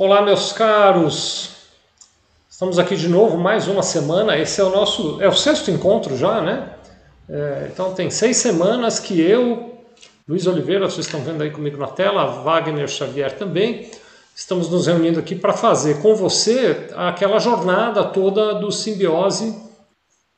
Olá, meus caros. Estamos aqui de novo, mais uma semana. Esse é o nosso, é o sexto encontro já, né? É, então tem seis semanas que eu, Luiz Oliveira, vocês estão vendo aí comigo na tela, Wagner Xavier também, estamos nos reunindo aqui para fazer com você aquela jornada toda do simbiose,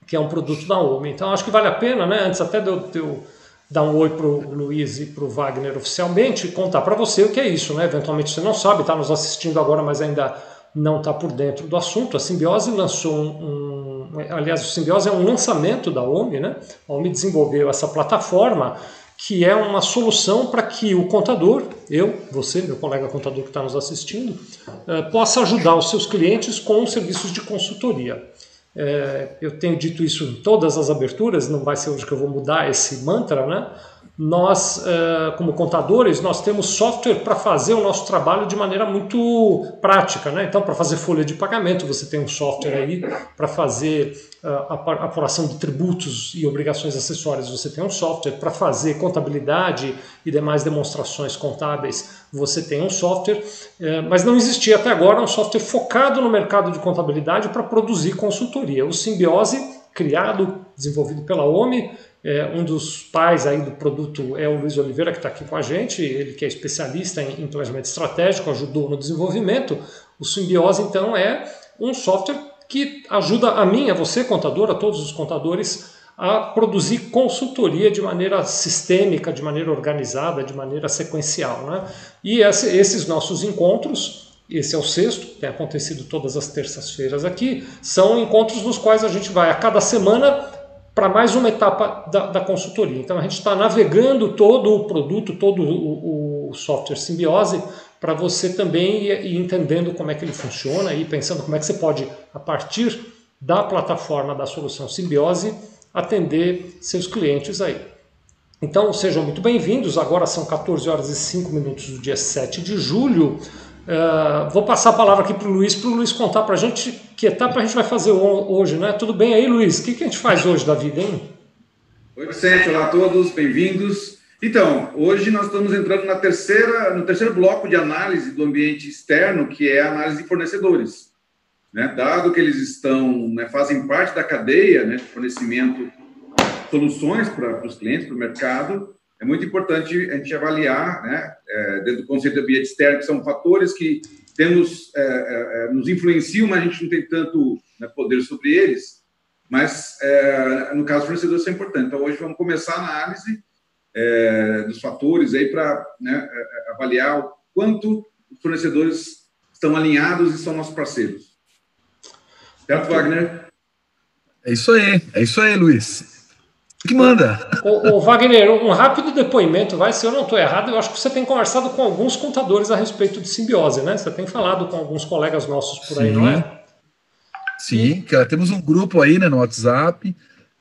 que é um produto da OMI. Então acho que vale a pena, né? Antes até de eu, de eu dar um oi para o Luiz e para o Wagner oficialmente e contar para você o que é isso, né? Eventualmente você não sabe, está nos assistindo agora, mas ainda não está por dentro do assunto. A Simbiose lançou um, um, aliás, o Simbiose é um lançamento da OMI, né? A OMI desenvolveu essa plataforma que é uma solução para que o contador, eu, você, meu colega contador que está nos assistindo, eh, possa ajudar os seus clientes com serviços de consultoria. É, eu tenho dito isso em todas as aberturas, não vai ser hoje que eu vou mudar esse mantra, né? Nós, é, como contadores, nós temos software para fazer o nosso trabalho de maneira muito prática, né? Então, para fazer folha de pagamento, você tem um software aí para fazer a apuração de tributos e obrigações acessórias, você tem um software para fazer contabilidade e demais demonstrações contábeis, você tem um software, é, mas não existia até agora um software focado no mercado de contabilidade para produzir consultoria. O Simbiose, criado, desenvolvido pela OMI, é, um dos pais aí do produto é o Luiz Oliveira, que está aqui com a gente, ele que é especialista em, planejamento estratégico, ajudou no desenvolvimento. O Simbiose, então, é um software que ajuda a mim, a você, contador, a todos os contadores, a produzir consultoria de maneira sistêmica, de maneira organizada, de maneira sequencial. Né? E esse, esses nossos encontros, esse é o sexto, tem acontecido todas as terças-feiras aqui, são encontros nos quais a gente vai a cada semana para mais uma etapa da, da, consultoria. Então a gente está navegando todo o produto, todo o, o software Simbiose para você também ir, ir, entendendo como é que ele funciona e pensando como é que você pode, a partir da plataforma da solução Simbiose, atender seus clientes aí. Então sejam muito bem-vindos. Agora são 14 horas e 5 minutos do dia 7 de julho. Uh, vou passar a palavra aqui para o Luiz, para o Luiz contar para a gente que etapa a gente vai fazer hoje, né? Tudo bem aí, Luiz? O que, que a gente faz hoje da vida, hein? Oi, Vicente. Olá a todos, bem-vindos. Então, hoje nós estamos entrando na terceira, no terceiro bloco de análise do ambiente externo, que é a análise de fornecedores. Né? Dado que eles estão, né, fazem parte da cadeia né, de fornecimento soluções para os clientes, para o mercado, é muito importante a gente avaliar, né, é, dentro do conceito de ambiente externo, que são fatores que temos, é, é, é, nos influenciam, mas a gente não tem tanto né, poder sobre eles, mas é, no caso fornecedores é importante. Então, hoje vamos começar a análise é, dos fatores aí para né, avaliar o quanto os fornecedores estão alinhados e são nossos parceiros. Certo, Wagner? É isso aí, é isso aí, Luiz. O que manda? O, o, Wagner, um rápido depoimento, vai, se eu não estou errado, eu acho que você tem conversado com alguns contadores a respeito de simbiose, né? Você tem falado com alguns colegas nossos por aí, Sim. não é? Sim, cara, temos um grupo aí né, no WhatsApp,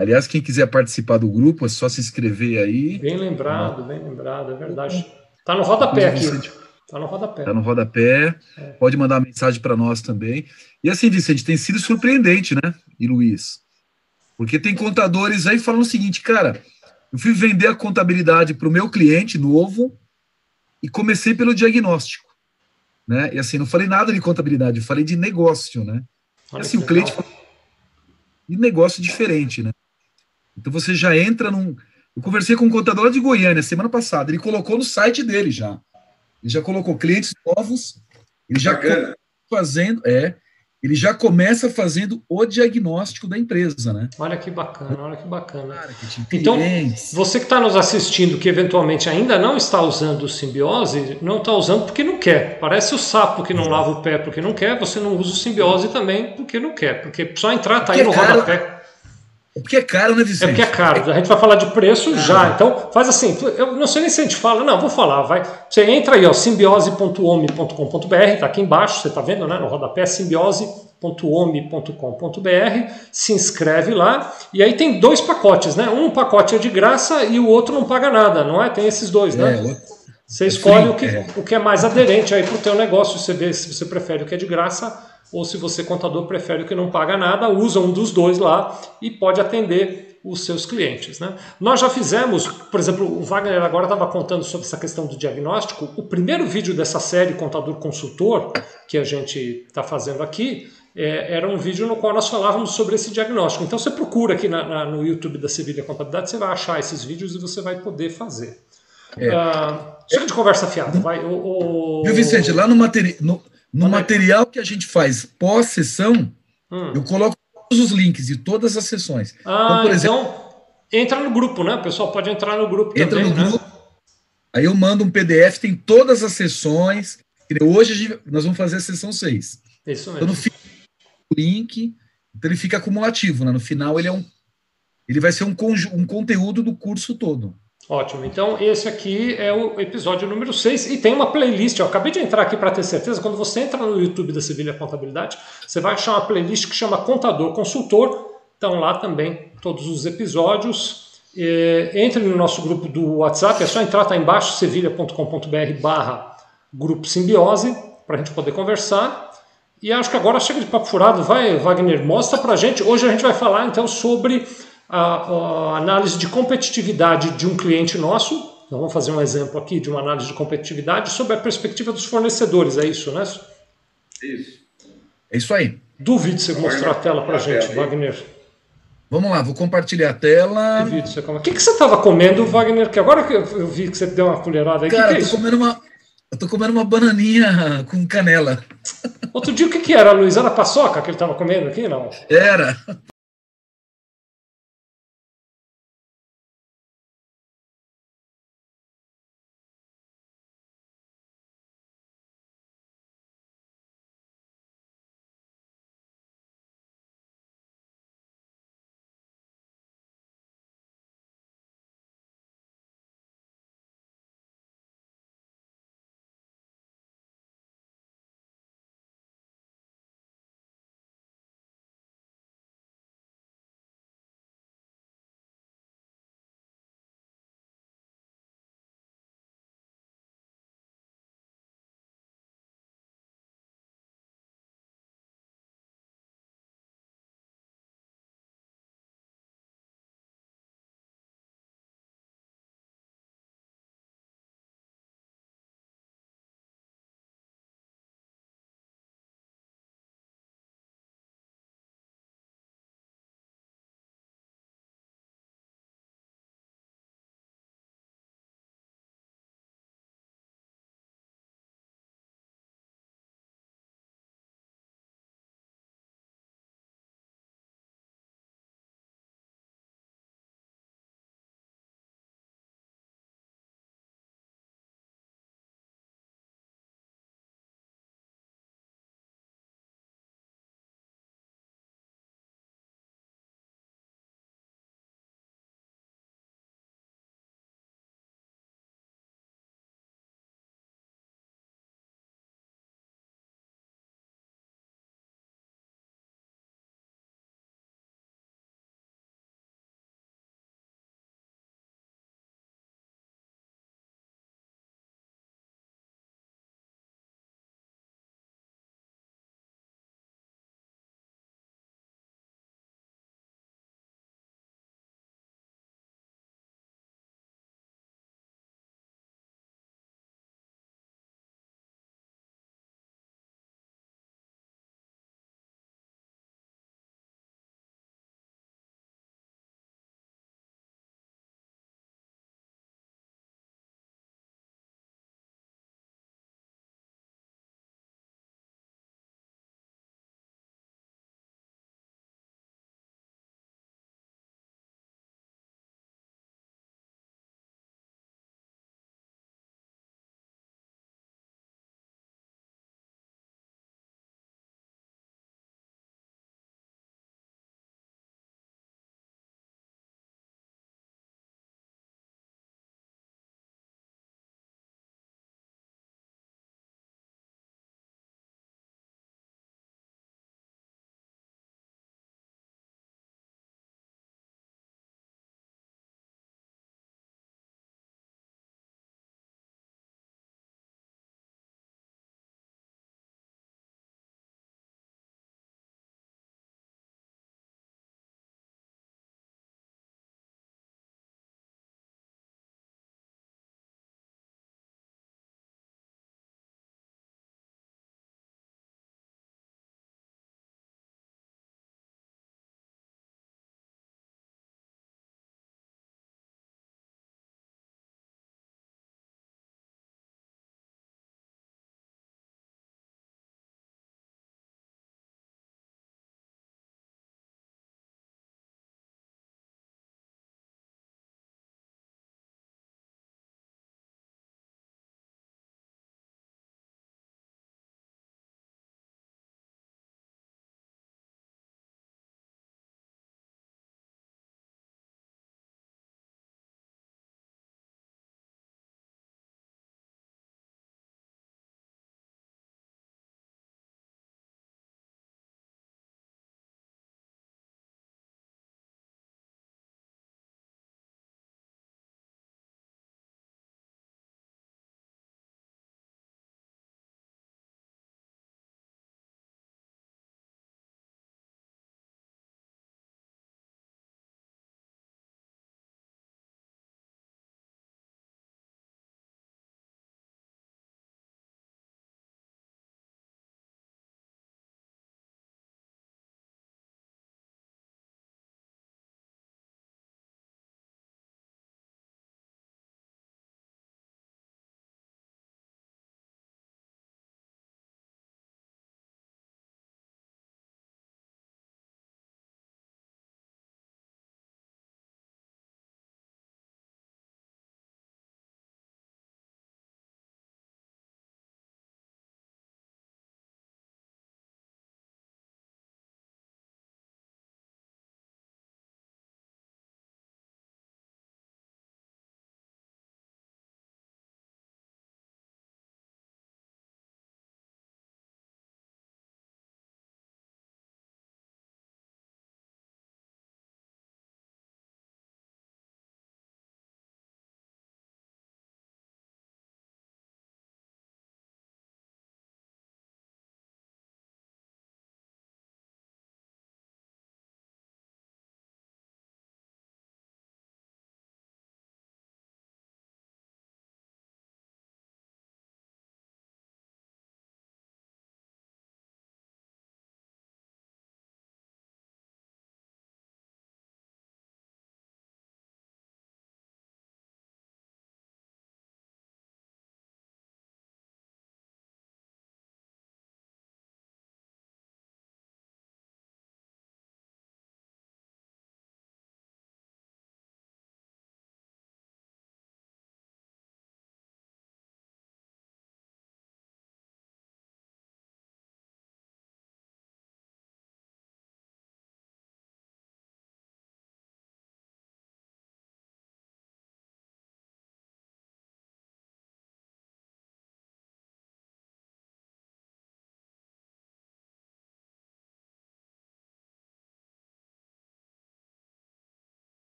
Aliás, quem quiser participar do grupo, é só se inscrever aí. Bem lembrado, bem lembrado, é verdade. Tá no rodapé aqui. Vicente, tá no rodapé. Tá no rodapé. É. Pode mandar mensagem para nós também. E assim, Vicente, tem sido surpreendente, né? E Luiz. Porque tem contadores aí falando o seguinte, cara, eu fui vender a contabilidade para o meu cliente novo e comecei pelo diagnóstico. Né? E assim, não falei nada de contabilidade, eu falei de negócio, né? Olha e assim, o cliente falou, e negócio diferente, né? Então você já entra num. Eu conversei com um contador de Goiânia semana passada, ele colocou no site dele já. Ele já colocou clientes novos, ele já fazendo, é, ele já começa fazendo o diagnóstico da empresa, né? Olha que bacana, olha que bacana. então, você que está nos assistindo, que eventualmente ainda não está usando o simbiose, não está usando porque não quer. Parece o sapo que não lava o pé porque não quer, você não usa o simbiose também porque não quer. Porque só entrar, tá aí no cara, rodapé. É porque é caro, né, Vicente? É porque é caro. A gente vai falar de preço já. Então, faz assim. Eu não sei nem se a gente fala. Não, vou falar. Vai. Você entra aí, ó, simbiose.ome.com.br, tá aqui embaixo, você está vendo, né? No rodapé, simbiose.ome.com.br. Se inscreve lá. E aí tem dois pacotes, né? Um pacote é de graça e o outro não paga nada, não é? Tem esses dois, né? Você escolhe o, que, é. o que é mais aderente aí para o teu negócio. Você vê se você prefere o que é de graça ou se você, contador, prefere o que não paga nada, usa um dos dois lá e pode atender os seus clientes. Né? Nós já fizemos, por exemplo, o Wagner agora estava contando sobre essa questão do diagnóstico. O primeiro vídeo dessa série Contador Consultor, que a gente está fazendo aqui, é, era um vídeo no qual nós falávamos sobre esse diagnóstico. Então você procura aqui na, na, no YouTube da Sevilha Contabilidade, você vai achar esses vídeos e você vai poder fazer. É. Uh, chega de conversa fiada, vai. O, o... Viu, Vicente, lá no, materi no, no material que a gente faz pós-sessão, hum. eu coloco todos os links de todas as sessões. Ah, então, por exemplo, então entra no grupo, né? O pessoal pode entrar no grupo entra também, no né? grupo. Aí eu mando um PDF, tem todas as sessões. Hoje nós vamos fazer a sessão 6. Isso mesmo. Então, no o link, então ele fica acumulativo, né? No final ele é um ele vai ser um, um conteúdo do curso todo. Ótimo. Então, esse aqui é o episódio número 6 e tem uma playlist. Eu acabei de entrar aqui para ter certeza. Quando você entra no YouTube da Sevilha Contabilidade, você vai achar uma playlist que chama Contador Consultor. Estão lá também todos os episódios. entre no nosso grupo do WhatsApp, é só entrar, tá embaixo, sevilha.com.br barra grupo simbiose, para a gente poder conversar. E acho que agora chega de papo furado. Vai, Wagner, mostra para gente. Hoje a gente vai falar então sobre a, a análise de competitividade de um cliente nosso. Nós vamos fazer um exemplo aqui de uma análise de competitividade sobre a perspectiva dos fornecedores, é isso, né? Isso. É isso aí. Duvido você mostrar a tela para a gente, Wagner. Vamos lá, vou compartilhar a tela. Duvido você O que, que você estava comendo, Wagner? Que agora que eu vi que você deu uma colherada aí. Cara, que que é eu tô comendo uma. Eu tô comendo uma bananinha com canela. Outro dia o que, que era, Luiz? Era paçoca que ele estava comendo aqui, não? Era.